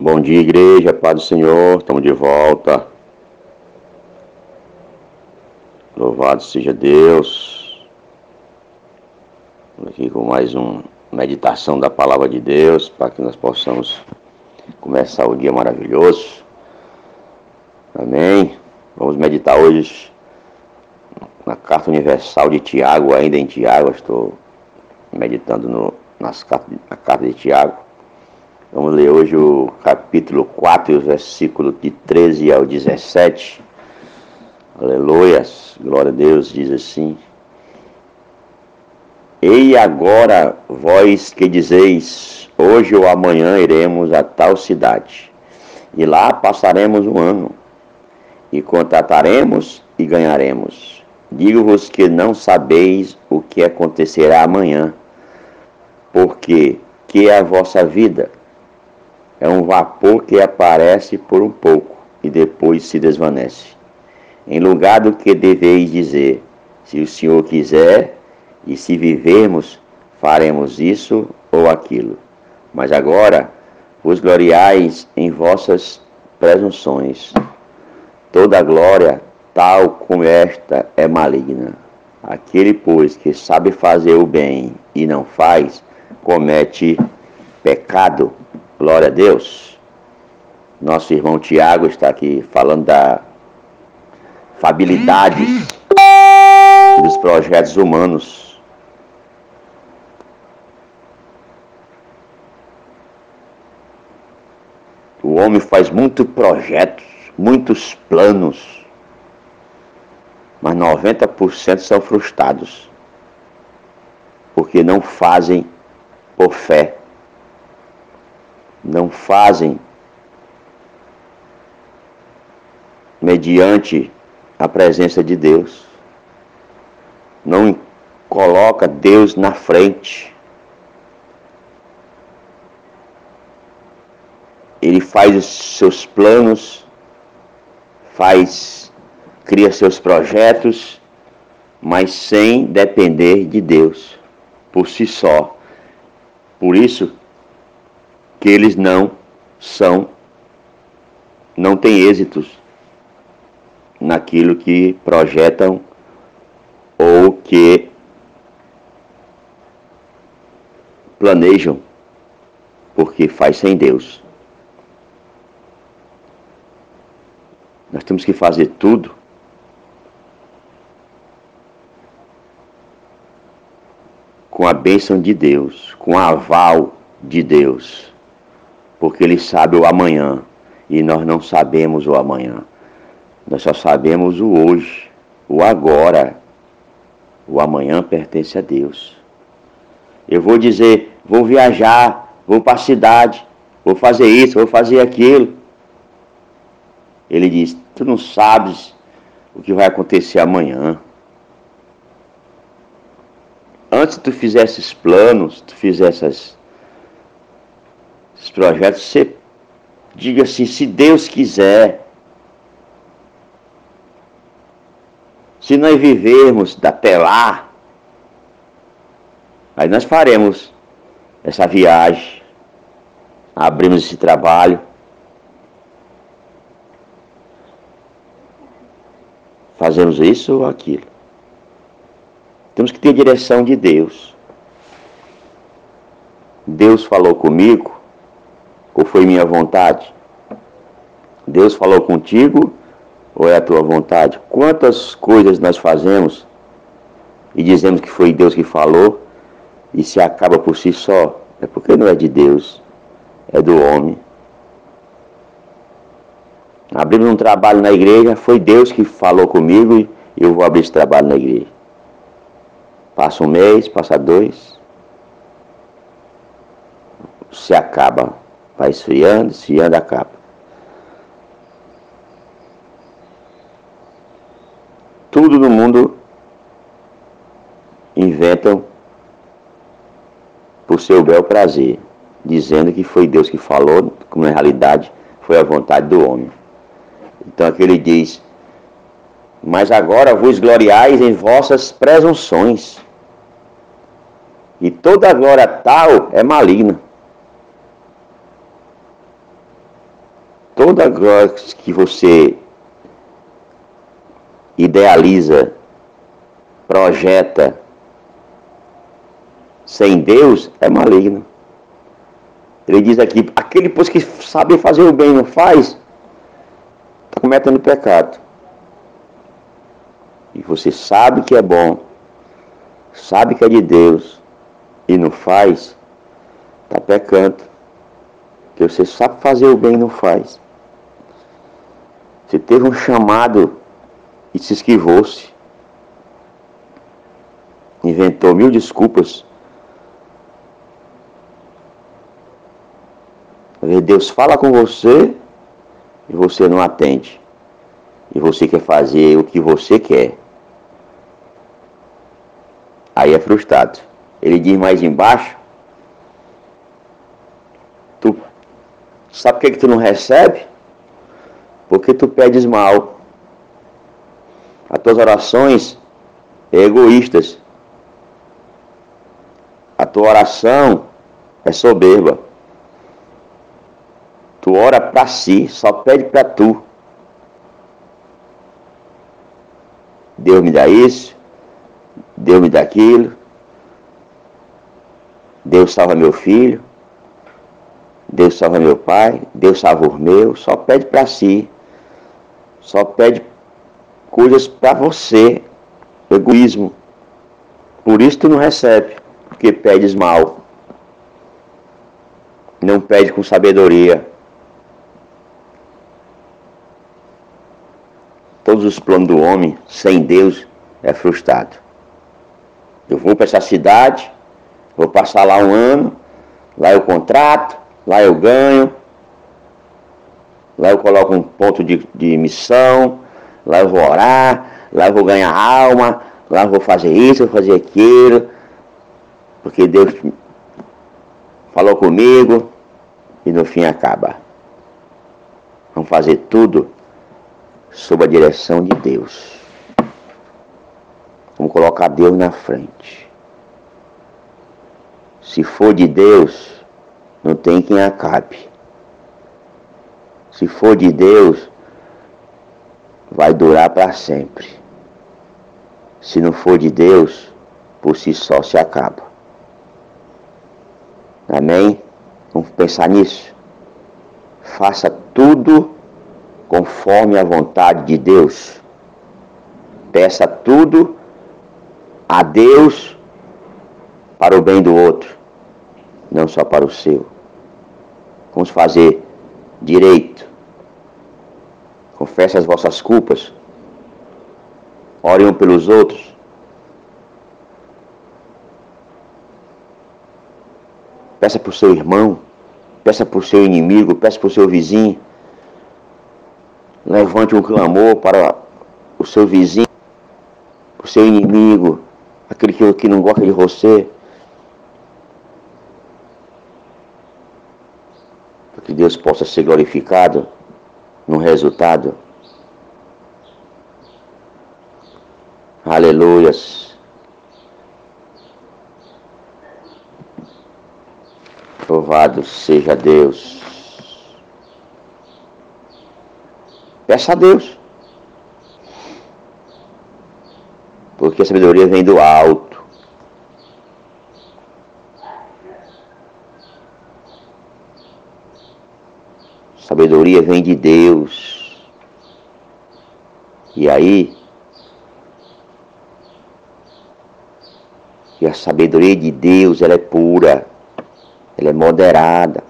Bom dia, igreja, Paz do Senhor, estamos de volta. Louvado seja Deus. Estamos aqui com mais uma meditação da palavra de Deus para que nós possamos começar o dia maravilhoso. Amém. Vamos meditar hoje na carta universal de Tiago, ainda em Tiago, estou meditando no, nas, na carta de Tiago. Vamos ler hoje o capítulo 4, versículo de 13 ao 17. Aleluias, glória a Deus, diz assim. E agora, vós que dizeis, hoje ou amanhã iremos a tal cidade, e lá passaremos um ano, e contrataremos e ganharemos. Digo-vos que não sabeis o que acontecerá amanhã, porque que é a vossa vida? É um vapor que aparece por um pouco e depois se desvanece. Em lugar do que deveis dizer, se o Senhor quiser, e se vivermos, faremos isso ou aquilo. Mas agora vos gloriais em vossas presunções. Toda glória, tal como esta, é maligna. Aquele, pois, que sabe fazer o bem e não faz, comete pecado. Glória a Deus. Nosso irmão Tiago está aqui falando da fabilidade dos projetos humanos. O homem faz muitos projetos, muitos planos, mas 90% são frustrados, porque não fazem por fé não fazem mediante a presença de Deus. Não coloca Deus na frente. Ele faz os seus planos, faz cria seus projetos, mas sem depender de Deus por si só. Por isso que eles não são, não têm êxitos naquilo que projetam ou que planejam, porque faz sem Deus. Nós temos que fazer tudo com a bênção de Deus, com o aval de Deus porque Ele sabe o amanhã e nós não sabemos o amanhã. Nós só sabemos o hoje, o agora. O amanhã pertence a Deus. Eu vou dizer, vou viajar, vou para a cidade, vou fazer isso, vou fazer aquilo. Ele diz: Tu não sabes o que vai acontecer amanhã. Antes tu fizesses planos, tu fizesses esses projetos, você diga assim, se Deus quiser, se nós vivermos até lá, aí nós faremos essa viagem, abrimos esse trabalho, fazemos isso ou aquilo. Temos que ter direção de Deus. Deus falou comigo, ou foi minha vontade? Deus falou contigo ou é a tua vontade? Quantas coisas nós fazemos e dizemos que foi Deus que falou e se acaba por si só? É porque não é de Deus, é do homem. Abrimos um trabalho na igreja, foi Deus que falou comigo e eu vou abrir esse trabalho na igreja. Passa um mês, passa dois, se acaba Vai esfriando, esfriando, acaba. Tudo no mundo inventam por seu bel prazer, dizendo que foi Deus que falou, como na realidade foi a vontade do homem. Então aqui ele diz: Mas agora vos gloriais em vossas presunções, e toda glória tal é maligna. Toda glória que você idealiza, projeta sem Deus é maligno. Ele diz aqui, aquele pois que sabe fazer o bem não faz, está cometendo pecado. E você sabe que é bom, sabe que é de Deus e não faz, está pecando. Porque você sabe fazer o bem e não faz. Você teve um chamado e se esquivou-se. Inventou mil desculpas. Deus fala com você e você não atende. E você quer fazer o que você quer. Aí é frustrado. Ele diz mais embaixo. Tu sabe por que, que tu não recebe? Porque tu pedes mal. As tuas orações é egoístas. A tua oração é soberba. Tu ora para si, só pede para tu. Deus me dá isso, Deus me dá aquilo, Deus salva meu filho, Deus salva meu pai, Deus salva os meus, só pede para si, só pede coisas para você. Egoísmo. Por isso tu não recebe, porque pedes mal. Não pede com sabedoria. Todos os planos do homem, sem Deus, é frustrado. Eu vou para essa cidade, vou passar lá um ano, lá eu contrato, lá eu ganho, lá eu coloco um ponto de, de missão, lá eu vou orar, lá eu vou ganhar alma, lá eu vou fazer isso, vou fazer aquilo, porque Deus falou comigo e no fim acaba. Vamos fazer tudo sob a direção de Deus. Vamos colocar Deus na frente. Se for de Deus, não tem quem acabe. Se for de Deus, vai durar para sempre. Se não for de Deus, por si só se acaba. Amém? Vamos pensar nisso. Faça tudo conforme a vontade de Deus. Peça tudo a Deus para o bem do outro, não só para o seu. Vamos fazer direito Confesse as vossas culpas. Orem um pelos outros. Peça o seu irmão. Peça o seu inimigo. Peça o seu vizinho. Levante um clamor para o seu vizinho, o seu inimigo, aquele que, que não gosta de você. Para que Deus possa ser glorificado no resultado. Aleluias. Louvado seja Deus. Peça a Deus. Porque a sabedoria vem do alto. Sabedoria vem de Deus. E aí, e a sabedoria de Deus, ela é pura, ela é moderada,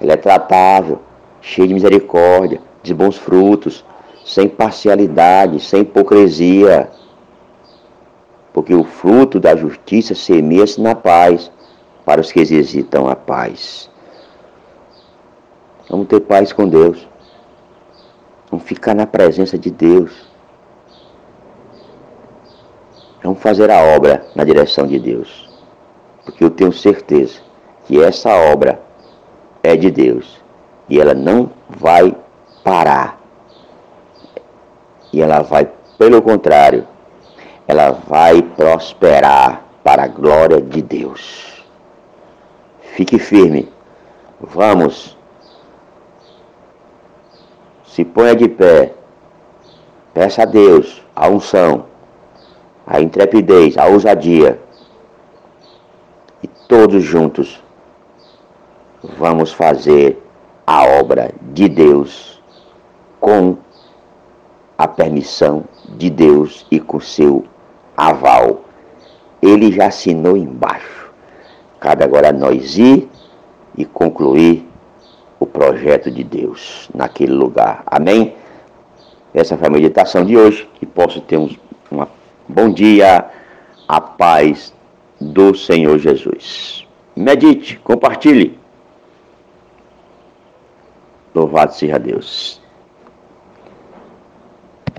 ela é tratável, cheia de misericórdia, de bons frutos, sem parcialidade, sem hipocrisia. Porque o fruto da justiça semeia-se na paz para os que exercitam a paz. Vamos ter paz com Deus. Vamos ficar na presença de Deus. Vamos fazer a obra na direção de Deus. Porque eu tenho certeza que essa obra é de Deus. E ela não vai parar. E ela vai, pelo contrário, ela vai prosperar para a glória de Deus. Fique firme. Vamos se ponha de pé, peça a Deus a unção, a intrepidez, a ousadia, e todos juntos vamos fazer a obra de Deus com a permissão de Deus e com seu aval. Ele já assinou embaixo. Cabe agora a nós ir e concluir o projeto de Deus naquele lugar. Amém? Essa foi a meditação de hoje. Que possa ter um, bom dia, a paz do Senhor Jesus. Medite, compartilhe. Louvado seja Deus.